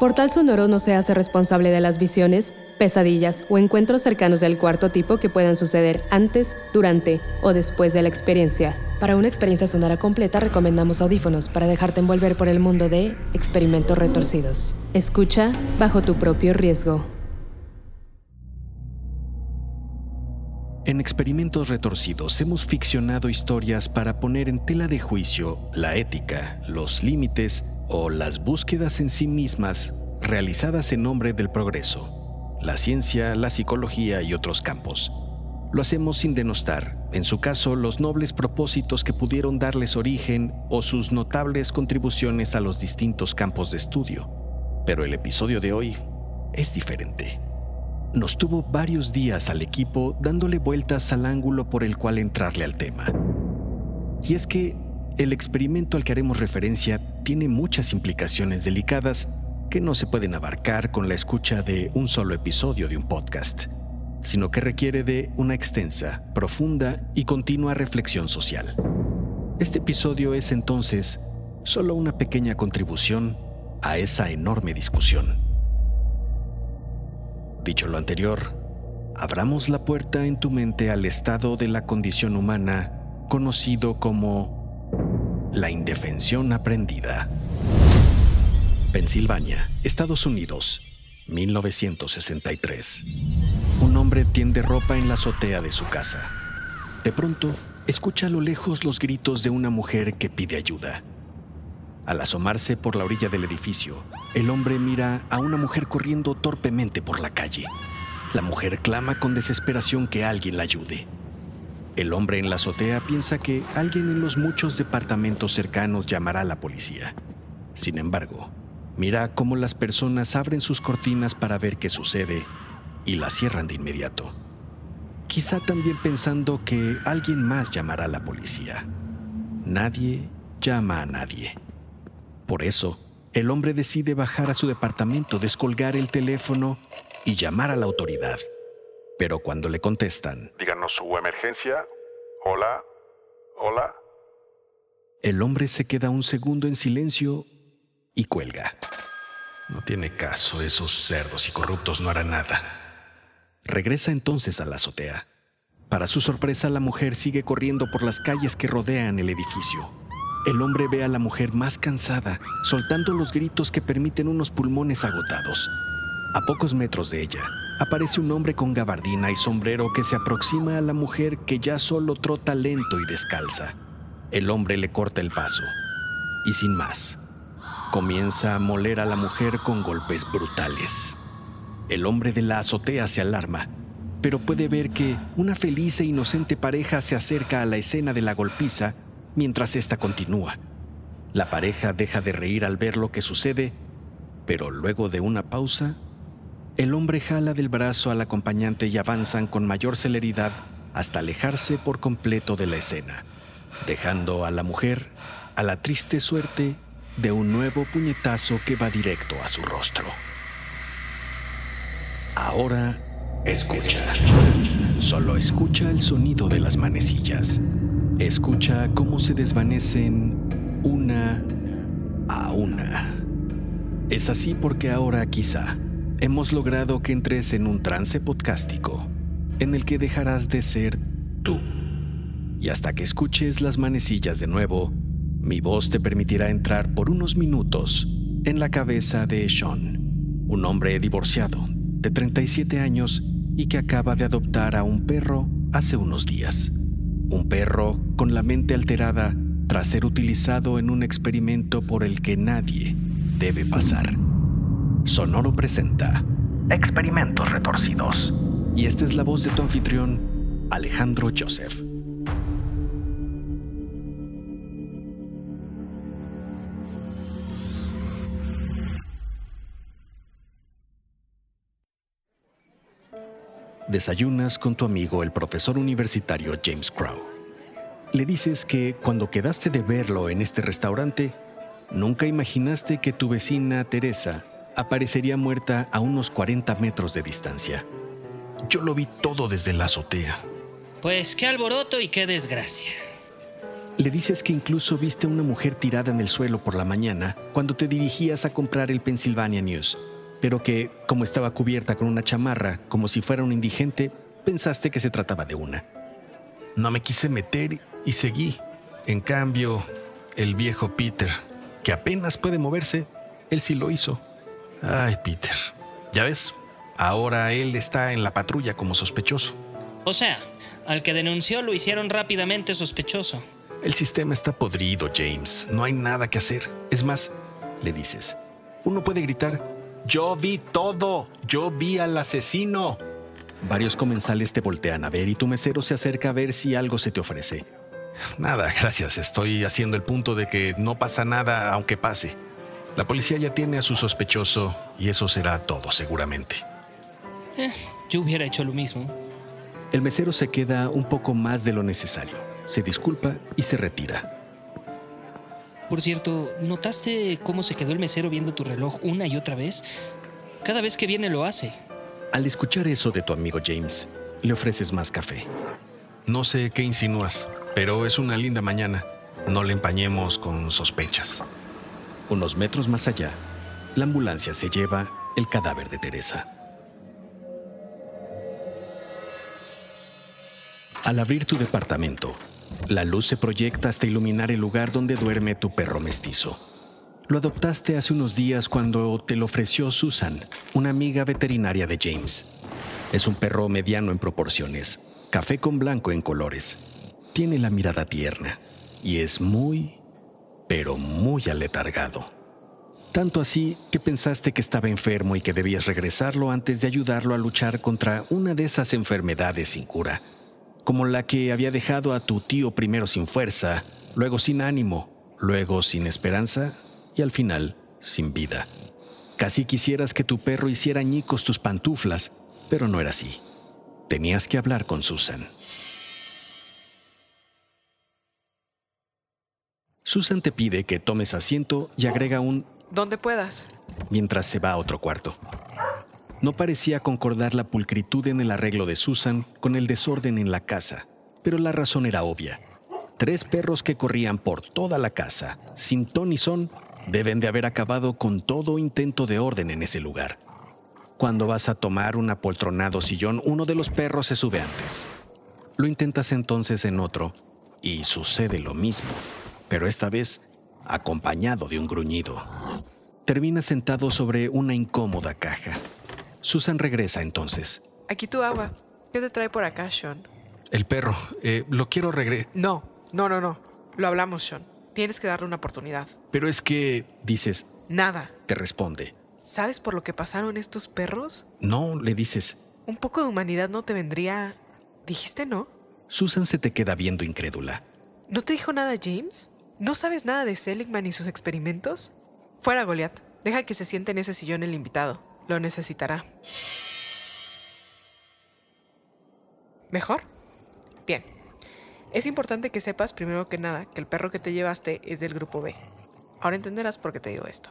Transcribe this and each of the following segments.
Portal Sonoro no se hace responsable de las visiones, pesadillas o encuentros cercanos del cuarto tipo que puedan suceder antes, durante o después de la experiencia. Para una experiencia sonora completa recomendamos audífonos para dejarte envolver por el mundo de experimentos retorcidos. Escucha bajo tu propio riesgo. En Experimentos Retorcidos hemos ficcionado historias para poner en tela de juicio la ética, los límites o las búsquedas en sí mismas realizadas en nombre del progreso, la ciencia, la psicología y otros campos. Lo hacemos sin denostar, en su caso, los nobles propósitos que pudieron darles origen o sus notables contribuciones a los distintos campos de estudio. Pero el episodio de hoy es diferente nos tuvo varios días al equipo dándole vueltas al ángulo por el cual entrarle al tema. Y es que el experimento al que haremos referencia tiene muchas implicaciones delicadas que no se pueden abarcar con la escucha de un solo episodio de un podcast, sino que requiere de una extensa, profunda y continua reflexión social. Este episodio es entonces solo una pequeña contribución a esa enorme discusión. Dicho lo anterior, abramos la puerta en tu mente al estado de la condición humana conocido como la indefensión aprendida. Pensilvania, Estados Unidos, 1963. Un hombre tiende ropa en la azotea de su casa. De pronto, escucha a lo lejos los gritos de una mujer que pide ayuda. Al asomarse por la orilla del edificio, el hombre mira a una mujer corriendo torpemente por la calle. La mujer clama con desesperación que alguien la ayude. El hombre en la azotea piensa que alguien en los muchos departamentos cercanos llamará a la policía. Sin embargo, mira cómo las personas abren sus cortinas para ver qué sucede y las cierran de inmediato. Quizá también pensando que alguien más llamará a la policía. Nadie llama a nadie. Por eso, el hombre decide bajar a su departamento, descolgar el teléfono y llamar a la autoridad. Pero cuando le contestan, díganos su emergencia, hola, hola. El hombre se queda un segundo en silencio y cuelga. No tiene caso, esos cerdos y corruptos no harán nada. Regresa entonces a la azotea. Para su sorpresa, la mujer sigue corriendo por las calles que rodean el edificio. El hombre ve a la mujer más cansada, soltando los gritos que permiten unos pulmones agotados. A pocos metros de ella, aparece un hombre con gabardina y sombrero que se aproxima a la mujer que ya solo trota lento y descalza. El hombre le corta el paso. Y sin más, comienza a moler a la mujer con golpes brutales. El hombre de la azotea se alarma, pero puede ver que una feliz e inocente pareja se acerca a la escena de la golpiza mientras esta continúa. La pareja deja de reír al ver lo que sucede, pero luego de una pausa, el hombre jala del brazo al acompañante y avanzan con mayor celeridad hasta alejarse por completo de la escena, dejando a la mujer a la triste suerte de un nuevo puñetazo que va directo a su rostro. Ahora escucha. Solo escucha el sonido de las manecillas. Escucha cómo se desvanecen una a una. Es así porque ahora quizá hemos logrado que entres en un trance podcástico en el que dejarás de ser tú. Y hasta que escuches las manecillas de nuevo, mi voz te permitirá entrar por unos minutos en la cabeza de Sean, un hombre divorciado de 37 años y que acaba de adoptar a un perro hace unos días. Un perro con la mente alterada tras ser utilizado en un experimento por el que nadie debe pasar. Sonoro presenta Experimentos Retorcidos. Y esta es la voz de tu anfitrión, Alejandro Joseph. Desayunas con tu amigo el profesor universitario James Crow. Le dices que cuando quedaste de verlo en este restaurante, nunca imaginaste que tu vecina Teresa aparecería muerta a unos 40 metros de distancia. Yo lo vi todo desde la azotea. Pues qué alboroto y qué desgracia. Le dices que incluso viste a una mujer tirada en el suelo por la mañana cuando te dirigías a comprar el Pennsylvania News pero que, como estaba cubierta con una chamarra, como si fuera un indigente, pensaste que se trataba de una. No me quise meter y seguí. En cambio, el viejo Peter, que apenas puede moverse, él sí lo hizo. Ay, Peter. Ya ves, ahora él está en la patrulla como sospechoso. O sea, al que denunció lo hicieron rápidamente sospechoso. El sistema está podrido, James. No hay nada que hacer. Es más, le dices, uno puede gritar, yo vi todo. Yo vi al asesino. Varios comensales te voltean a ver y tu mesero se acerca a ver si algo se te ofrece. Nada, gracias. Estoy haciendo el punto de que no pasa nada aunque pase. La policía ya tiene a su sospechoso y eso será todo seguramente. Eh, yo hubiera hecho lo mismo. El mesero se queda un poco más de lo necesario. Se disculpa y se retira. Por cierto, ¿notaste cómo se quedó el mesero viendo tu reloj una y otra vez? Cada vez que viene lo hace. Al escuchar eso de tu amigo James, le ofreces más café. No sé qué insinúas, pero es una linda mañana. No le empañemos con sospechas. Unos metros más allá, la ambulancia se lleva el cadáver de Teresa. Al abrir tu departamento, la luz se proyecta hasta iluminar el lugar donde duerme tu perro mestizo. Lo adoptaste hace unos días cuando te lo ofreció Susan, una amiga veterinaria de James. Es un perro mediano en proporciones, café con blanco en colores. Tiene la mirada tierna y es muy, pero muy aletargado. Tanto así que pensaste que estaba enfermo y que debías regresarlo antes de ayudarlo a luchar contra una de esas enfermedades sin cura como la que había dejado a tu tío primero sin fuerza, luego sin ánimo, luego sin esperanza y al final sin vida. Casi quisieras que tu perro hiciera añicos tus pantuflas, pero no era así. Tenías que hablar con Susan. Susan te pide que tomes asiento y agrega un donde puedas mientras se va a otro cuarto. No parecía concordar la pulcritud en el arreglo de Susan con el desorden en la casa, pero la razón era obvia. Tres perros que corrían por toda la casa, sin ton ni son, deben de haber acabado con todo intento de orden en ese lugar. Cuando vas a tomar un apoltronado sillón, uno de los perros se sube antes. Lo intentas entonces en otro y sucede lo mismo, pero esta vez acompañado de un gruñido. Termina sentado sobre una incómoda caja. Susan regresa entonces. Aquí tu agua. ¿Qué te trae por acá, Sean? El perro. Eh, lo quiero regresar. No, no, no, no. Lo hablamos, Sean. Tienes que darle una oportunidad. Pero es que, dices... Nada. Te responde. ¿Sabes por lo que pasaron estos perros? No, le dices. Un poco de humanidad no te vendría... ¿Dijiste no? Susan se te queda viendo incrédula. ¿No te dijo nada James? ¿No sabes nada de Seligman y sus experimentos? Fuera, Goliath. Deja que se siente en ese sillón el invitado lo necesitará. ¿Mejor? Bien. Es importante que sepas, primero que nada, que el perro que te llevaste es del grupo B. Ahora entenderás por qué te digo esto.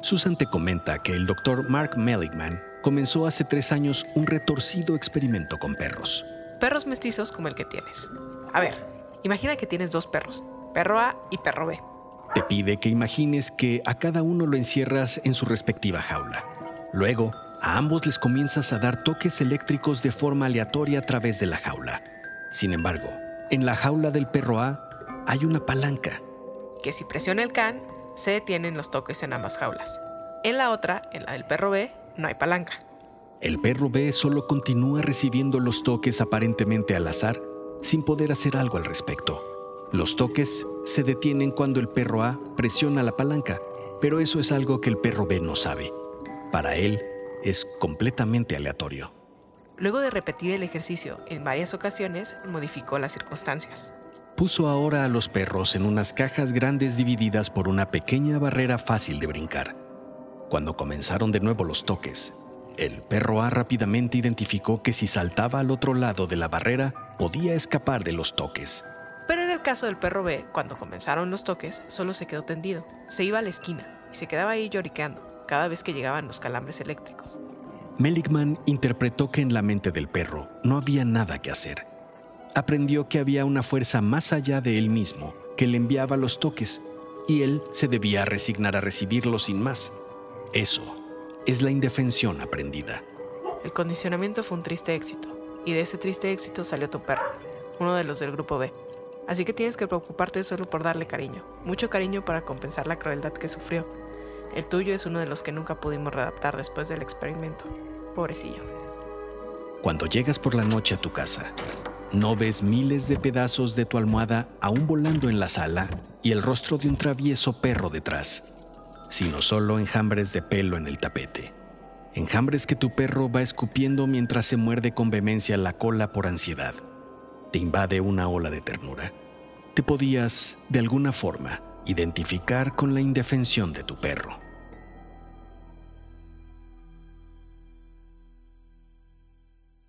Susan te comenta que el doctor Mark Meligman comenzó hace tres años un retorcido experimento con perros. Perros mestizos como el que tienes. A ver, imagina que tienes dos perros, perro A y perro B. Te pide que imagines que a cada uno lo encierras en su respectiva jaula. Luego, a ambos les comienzas a dar toques eléctricos de forma aleatoria a través de la jaula. Sin embargo, en la jaula del perro A hay una palanca. Que si presiona el can, se detienen los toques en ambas jaulas. En la otra, en la del perro B, no hay palanca. El perro B solo continúa recibiendo los toques aparentemente al azar, sin poder hacer algo al respecto. Los toques se detienen cuando el perro A presiona la palanca, pero eso es algo que el perro B no sabe. Para él es completamente aleatorio. Luego de repetir el ejercicio en varias ocasiones, modificó las circunstancias. Puso ahora a los perros en unas cajas grandes divididas por una pequeña barrera fácil de brincar. Cuando comenzaron de nuevo los toques, el perro A rápidamente identificó que si saltaba al otro lado de la barrera, podía escapar de los toques. El caso del perro B, cuando comenzaron los toques, solo se quedó tendido. Se iba a la esquina y se quedaba ahí lloriqueando cada vez que llegaban los calambres eléctricos. Meligman interpretó que en la mente del perro no había nada que hacer aprendió que había una fuerza más allá de él mismo que le enviaba los toques y él se debía resignar a recibirlos sin más. Eso es la indefensión aprendida. El condicionamiento fue un triste éxito y de ese triste éxito salió tu perro, uno de los del grupo B. Así que tienes que preocuparte solo por darle cariño, mucho cariño para compensar la crueldad que sufrió. El tuyo es uno de los que nunca pudimos readaptar después del experimento. Pobrecillo. Cuando llegas por la noche a tu casa, no ves miles de pedazos de tu almohada aún volando en la sala y el rostro de un travieso perro detrás, sino solo enjambres de pelo en el tapete. Enjambres que tu perro va escupiendo mientras se muerde con vehemencia la cola por ansiedad. Te invade una ola de ternura. Te podías, de alguna forma, identificar con la indefensión de tu perro.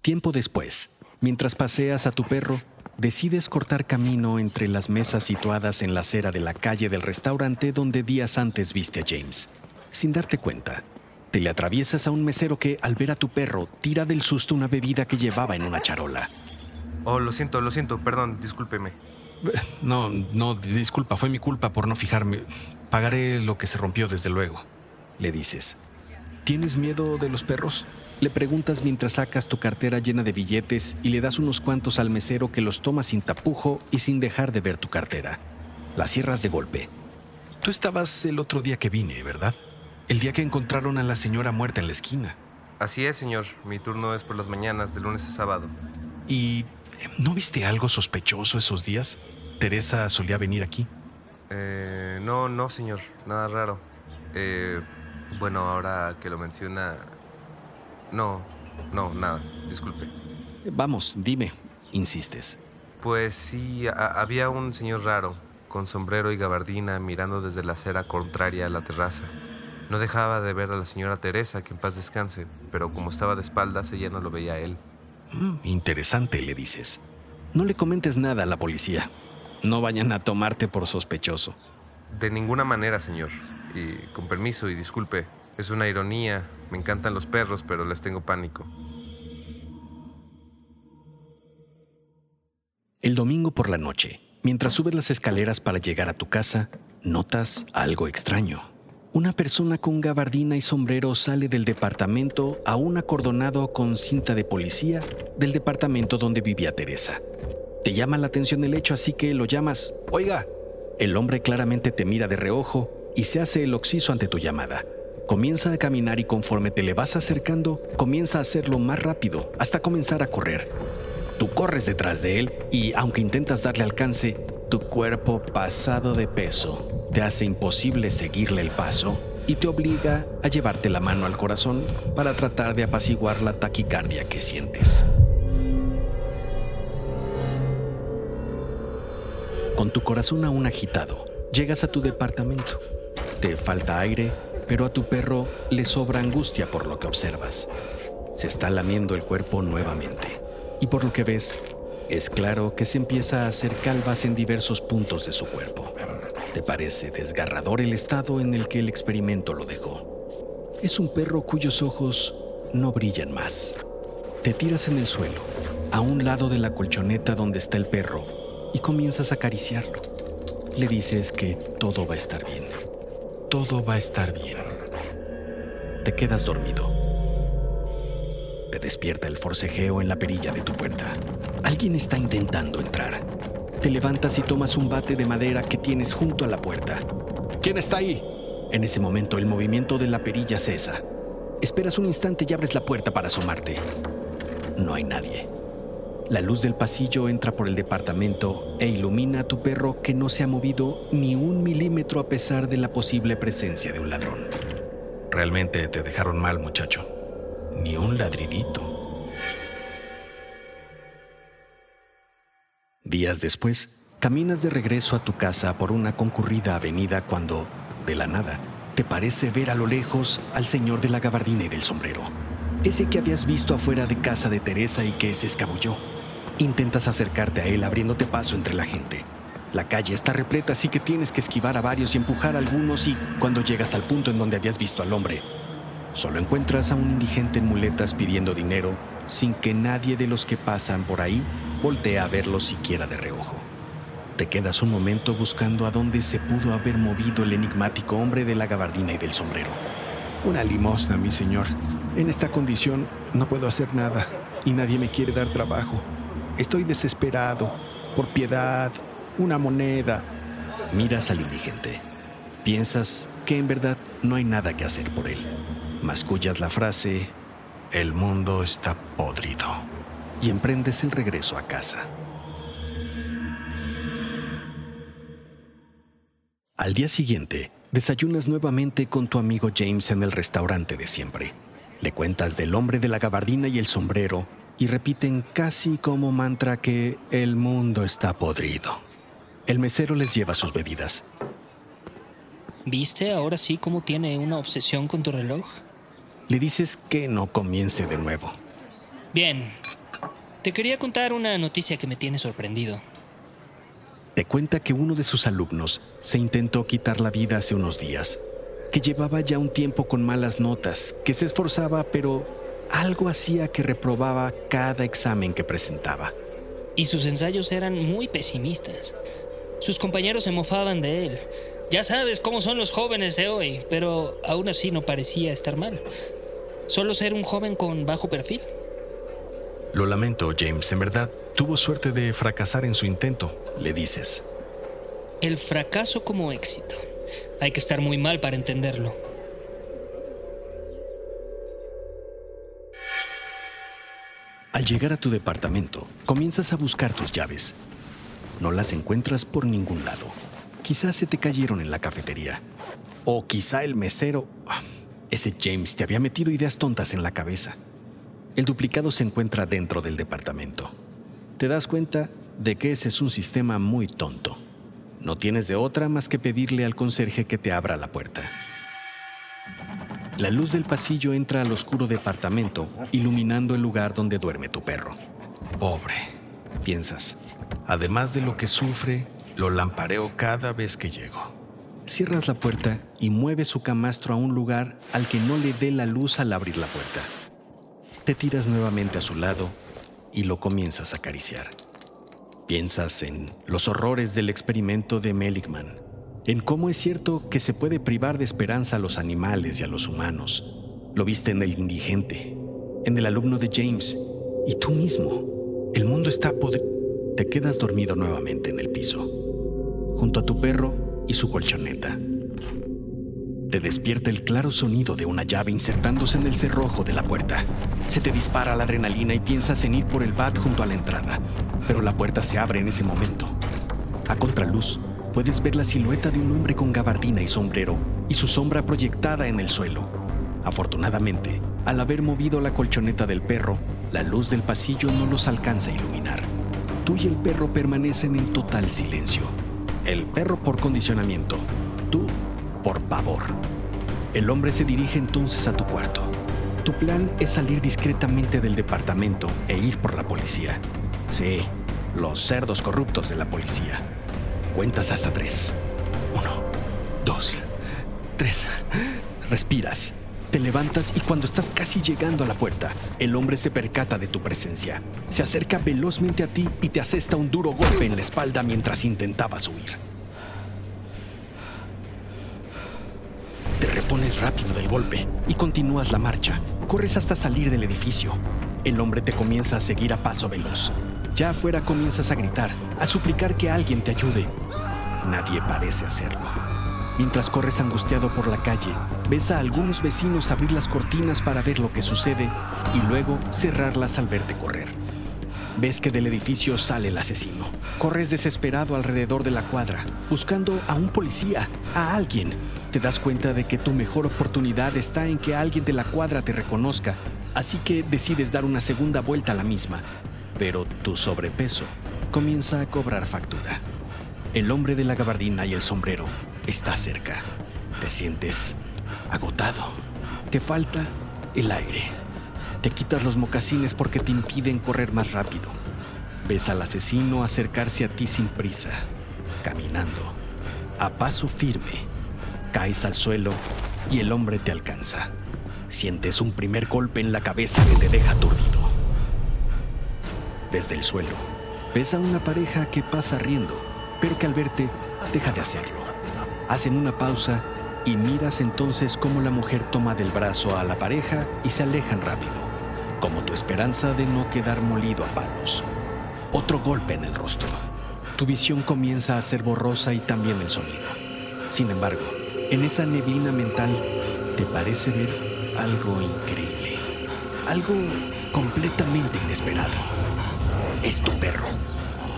Tiempo después, Mientras paseas a tu perro, decides cortar camino entre las mesas situadas en la acera de la calle del restaurante donde días antes viste a James. Sin darte cuenta, te le atraviesas a un mesero que, al ver a tu perro, tira del susto una bebida que llevaba en una charola. Oh, lo siento, lo siento, perdón, discúlpeme. No, no, disculpa, fue mi culpa por no fijarme. Pagaré lo que se rompió, desde luego. Le dices. ¿Tienes miedo de los perros? Le preguntas mientras sacas tu cartera llena de billetes y le das unos cuantos al mesero que los toma sin tapujo y sin dejar de ver tu cartera. La cierras de golpe. Tú estabas el otro día que vine, ¿verdad? El día que encontraron a la señora muerta en la esquina. Así es, señor. Mi turno es por las mañanas, de lunes a sábado. ¿Y no viste algo sospechoso esos días? ¿Teresa solía venir aquí? Eh, no, no, señor. Nada raro. Eh, bueno, ahora que lo menciona, no, no, nada, disculpe. Vamos, dime, insistes. Pues sí, había un señor raro, con sombrero y gabardina, mirando desde la acera contraria a la terraza. No dejaba de ver a la señora Teresa, que en paz descanse, pero como estaba de espaldas, ella no lo veía a él. Mm, interesante, le dices. No le comentes nada a la policía. No vayan a tomarte por sospechoso. De ninguna manera, señor. Y con permiso y disculpe, es una ironía. Me encantan los perros, pero les tengo pánico. El domingo por la noche, mientras subes las escaleras para llegar a tu casa, notas algo extraño. Una persona con gabardina y sombrero sale del departamento aún acordonado con cinta de policía del departamento donde vivía Teresa. Te llama la atención el hecho, así que lo llamas. Oiga. El hombre claramente te mira de reojo y se hace el oxiso ante tu llamada. Comienza a caminar y conforme te le vas acercando, comienza a hacerlo más rápido, hasta comenzar a correr. Tú corres detrás de él y, aunque intentas darle alcance, tu cuerpo pasado de peso te hace imposible seguirle el paso y te obliga a llevarte la mano al corazón para tratar de apaciguar la taquicardia que sientes. Con tu corazón aún agitado, llegas a tu departamento. Te falta aire pero a tu perro le sobra angustia por lo que observas. Se está lamiendo el cuerpo nuevamente, y por lo que ves, es claro que se empieza a hacer calvas en diversos puntos de su cuerpo. Te parece desgarrador el estado en el que el experimento lo dejó. Es un perro cuyos ojos no brillan más. Te tiras en el suelo, a un lado de la colchoneta donde está el perro, y comienzas a acariciarlo. Le dices que todo va a estar bien todo va a estar bien. Te quedas dormido. Te despierta el forcejeo en la perilla de tu puerta. Alguien está intentando entrar. Te levantas y tomas un bate de madera que tienes junto a la puerta. ¿Quién está ahí? En ese momento el movimiento de la perilla cesa. Esperas un instante y abres la puerta para asomarte. No hay nadie. La luz del pasillo entra por el departamento e ilumina a tu perro que no se ha movido ni un milímetro a pesar de la posible presencia de un ladrón. Realmente te dejaron mal, muchacho ni un ladridito. Días después, caminas de regreso a tu casa por una concurrida avenida cuando, de la nada, te parece ver a lo lejos al señor de la gabardina y del sombrero, ese que habías visto afuera de casa de Teresa y que se escabulló. Intentas acercarte a él abriéndote paso entre la gente. La calle está repleta, así que tienes que esquivar a varios y empujar a algunos y cuando llegas al punto en donde habías visto al hombre, solo encuentras a un indigente en muletas pidiendo dinero sin que nadie de los que pasan por ahí voltee a verlo siquiera de reojo. Te quedas un momento buscando a dónde se pudo haber movido el enigmático hombre de la gabardina y del sombrero. Una limosna, mi señor. En esta condición no puedo hacer nada y nadie me quiere dar trabajo. Estoy desesperado. Por piedad, una moneda. Miras al indigente. Piensas que en verdad no hay nada que hacer por él. Mascullas la frase, el mundo está podrido. Y emprendes el regreso a casa. Al día siguiente, desayunas nuevamente con tu amigo James en el restaurante de siempre. Le cuentas del hombre de la gabardina y el sombrero y repiten casi como mantra que el mundo está podrido. El mesero les lleva sus bebidas. ¿Viste ahora sí cómo tiene una obsesión con tu reloj? Le dices que no comience de nuevo. Bien. Te quería contar una noticia que me tiene sorprendido. Te cuenta que uno de sus alumnos se intentó quitar la vida hace unos días, que llevaba ya un tiempo con malas notas, que se esforzaba, pero algo hacía que reprobaba cada examen que presentaba. Y sus ensayos eran muy pesimistas. Sus compañeros se mofaban de él. Ya sabes cómo son los jóvenes de hoy, pero aún así no parecía estar mal. Solo ser un joven con bajo perfil. Lo lamento, James. En verdad, tuvo suerte de fracasar en su intento, le dices. El fracaso como éxito. Hay que estar muy mal para entenderlo. Al llegar a tu departamento, comienzas a buscar tus llaves. No las encuentras por ningún lado. Quizás se te cayeron en la cafetería. O quizá el mesero... Ese James te había metido ideas tontas en la cabeza. El duplicado se encuentra dentro del departamento. Te das cuenta de que ese es un sistema muy tonto. No tienes de otra más que pedirle al conserje que te abra la puerta. La luz del pasillo entra al oscuro departamento, iluminando el lugar donde duerme tu perro. Pobre, piensas. Además de lo que sufre, lo lampareo cada vez que llego. Cierras la puerta y mueves su camastro a un lugar al que no le dé la luz al abrir la puerta. Te tiras nuevamente a su lado y lo comienzas a acariciar. Piensas en los horrores del experimento de Meligman, en cómo es cierto que se puede privar de esperanza a los animales y a los humanos. Lo viste en el indigente, en el alumno de James y tú mismo. El mundo está podrido te quedas dormido nuevamente en el piso, junto a tu perro y su colchoneta. Te despierta el claro sonido de una llave insertándose en el cerrojo de la puerta. Se te dispara la adrenalina y piensas en ir por el bat junto a la entrada, pero la puerta se abre en ese momento. A contraluz, puedes ver la silueta de un hombre con gabardina y sombrero y su sombra proyectada en el suelo. Afortunadamente, al haber movido la colchoneta del perro, la luz del pasillo no los alcanza a iluminar tú y el perro permanecen en total silencio. El perro por condicionamiento, tú por pavor. El hombre se dirige entonces a tu cuarto. Tu plan es salir discretamente del departamento e ir por la policía. Sí, los cerdos corruptos de la policía. Cuentas hasta tres. Uno, dos, tres. Respiras. Te levantas y cuando estás casi llegando a la puerta, el hombre se percata de tu presencia. Se acerca velozmente a ti y te asesta un duro golpe en la espalda mientras intentabas huir. Te repones rápido del golpe y continúas la marcha. Corres hasta salir del edificio. El hombre te comienza a seguir a paso veloz. Ya afuera comienzas a gritar, a suplicar que alguien te ayude. Nadie parece hacerlo. Mientras corres angustiado por la calle, ves a algunos vecinos abrir las cortinas para ver lo que sucede y luego cerrarlas al verte correr. Ves que del edificio sale el asesino. Corres desesperado alrededor de la cuadra, buscando a un policía, a alguien. Te das cuenta de que tu mejor oportunidad está en que alguien de la cuadra te reconozca, así que decides dar una segunda vuelta a la misma. Pero tu sobrepeso comienza a cobrar factura. El hombre de la gabardina y el sombrero está cerca. Te sientes agotado. Te falta el aire. Te quitas los mocasines porque te impiden correr más rápido. Ves al asesino acercarse a ti sin prisa, caminando, a paso firme. Caes al suelo y el hombre te alcanza. Sientes un primer golpe en la cabeza que te deja aturdido. Desde el suelo, ves a una pareja que pasa riendo, pero que al verte deja de hacerlo. Hacen una pausa y miras entonces cómo la mujer toma del brazo a la pareja y se alejan rápido, como tu esperanza de no quedar molido a palos. Otro golpe en el rostro. Tu visión comienza a ser borrosa y también el sonido. Sin embargo, en esa neblina mental te parece ver algo increíble, algo completamente inesperado. Es tu perro,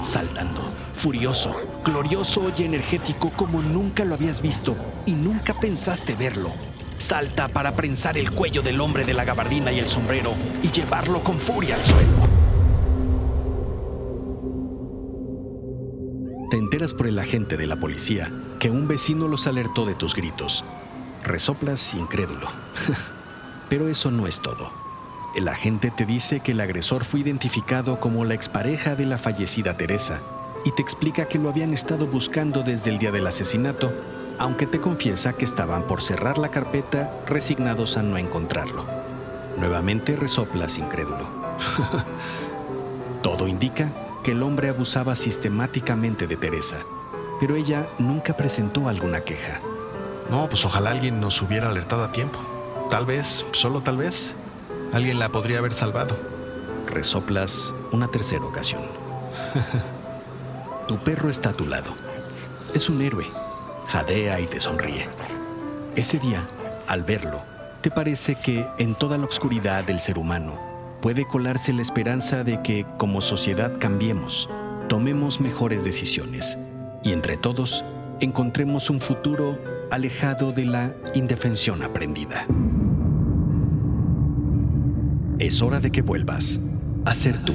saltando, furioso, glorioso y energético como nunca lo habías visto y nunca pensaste verlo. Salta para prensar el cuello del hombre de la gabardina y el sombrero y llevarlo con furia al suelo. Te enteras por el agente de la policía que un vecino los alertó de tus gritos. Resoplas incrédulo. Pero eso no es todo. El agente te dice que el agresor fue identificado como la expareja de la fallecida Teresa y te explica que lo habían estado buscando desde el día del asesinato, aunque te confiesa que estaban por cerrar la carpeta resignados a no encontrarlo. Nuevamente resoplas incrédulo. Todo indica que el hombre abusaba sistemáticamente de Teresa, pero ella nunca presentó alguna queja. No, pues ojalá alguien nos hubiera alertado a tiempo. Tal vez, solo tal vez, alguien la podría haber salvado. Resoplas una tercera ocasión. tu perro está a tu lado. Es un héroe. Jadea y te sonríe. Ese día, al verlo, te parece que en toda la oscuridad del ser humano, puede colarse la esperanza de que como sociedad cambiemos, tomemos mejores decisiones y entre todos encontremos un futuro alejado de la indefensión aprendida. Es hora de que vuelvas a ser tú,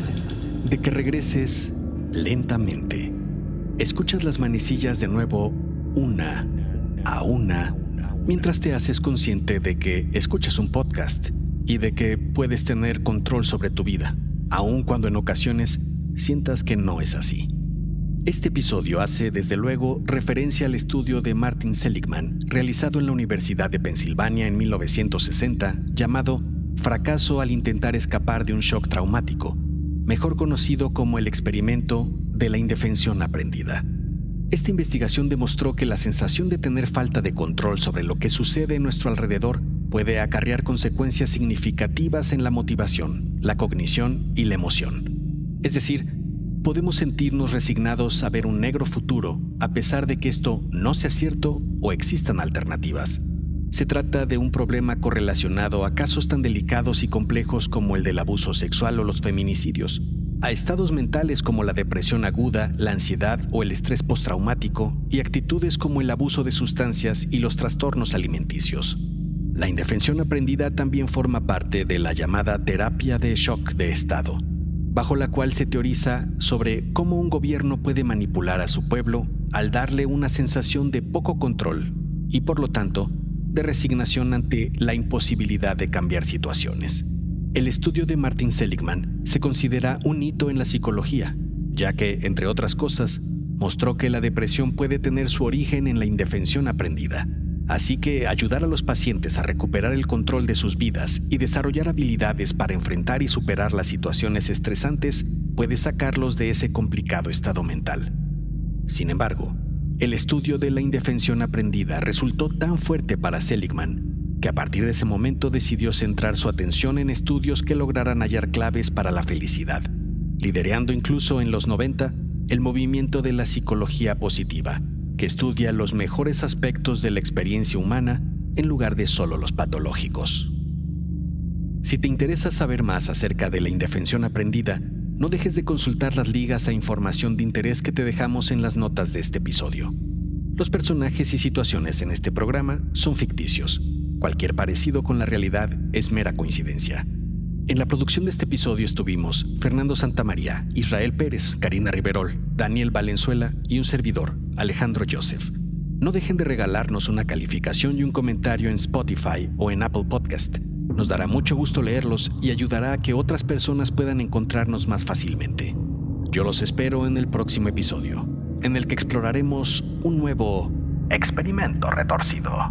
de que regreses lentamente. Escuchas las manecillas de nuevo una a una mientras te haces consciente de que escuchas un podcast y de que puedes tener control sobre tu vida, aun cuando en ocasiones sientas que no es así. Este episodio hace desde luego referencia al estudio de Martin Seligman, realizado en la Universidad de Pensilvania en 1960, llamado Fracaso al intentar escapar de un shock traumático, mejor conocido como el experimento de la indefensión aprendida. Esta investigación demostró que la sensación de tener falta de control sobre lo que sucede en nuestro alrededor puede acarrear consecuencias significativas en la motivación, la cognición y la emoción. Es decir, podemos sentirnos resignados a ver un negro futuro a pesar de que esto no sea cierto o existan alternativas. Se trata de un problema correlacionado a casos tan delicados y complejos como el del abuso sexual o los feminicidios, a estados mentales como la depresión aguda, la ansiedad o el estrés postraumático y actitudes como el abuso de sustancias y los trastornos alimenticios. La indefensión aprendida también forma parte de la llamada terapia de shock de Estado, bajo la cual se teoriza sobre cómo un gobierno puede manipular a su pueblo al darle una sensación de poco control y por lo tanto de resignación ante la imposibilidad de cambiar situaciones. El estudio de Martin Seligman se considera un hito en la psicología, ya que, entre otras cosas, mostró que la depresión puede tener su origen en la indefensión aprendida Así que ayudar a los pacientes a recuperar el control de sus vidas y desarrollar habilidades para enfrentar y superar las situaciones estresantes puede sacarlos de ese complicado estado mental. Sin embargo, el estudio de la indefensión aprendida resultó tan fuerte para Seligman que a partir de ese momento decidió centrar su atención en estudios que lograran hallar claves para la felicidad, liderando incluso en los 90 el movimiento de la psicología positiva que estudia los mejores aspectos de la experiencia humana en lugar de solo los patológicos. Si te interesa saber más acerca de la indefensión aprendida, no dejes de consultar las ligas a información de interés que te dejamos en las notas de este episodio. Los personajes y situaciones en este programa son ficticios. Cualquier parecido con la realidad es mera coincidencia. En la producción de este episodio estuvimos Fernando Santamaría, Israel Pérez, Karina Riverol, Daniel Valenzuela y un servidor, Alejandro Joseph. No dejen de regalarnos una calificación y un comentario en Spotify o en Apple Podcast. Nos dará mucho gusto leerlos y ayudará a que otras personas puedan encontrarnos más fácilmente. Yo los espero en el próximo episodio, en el que exploraremos un nuevo experimento retorcido.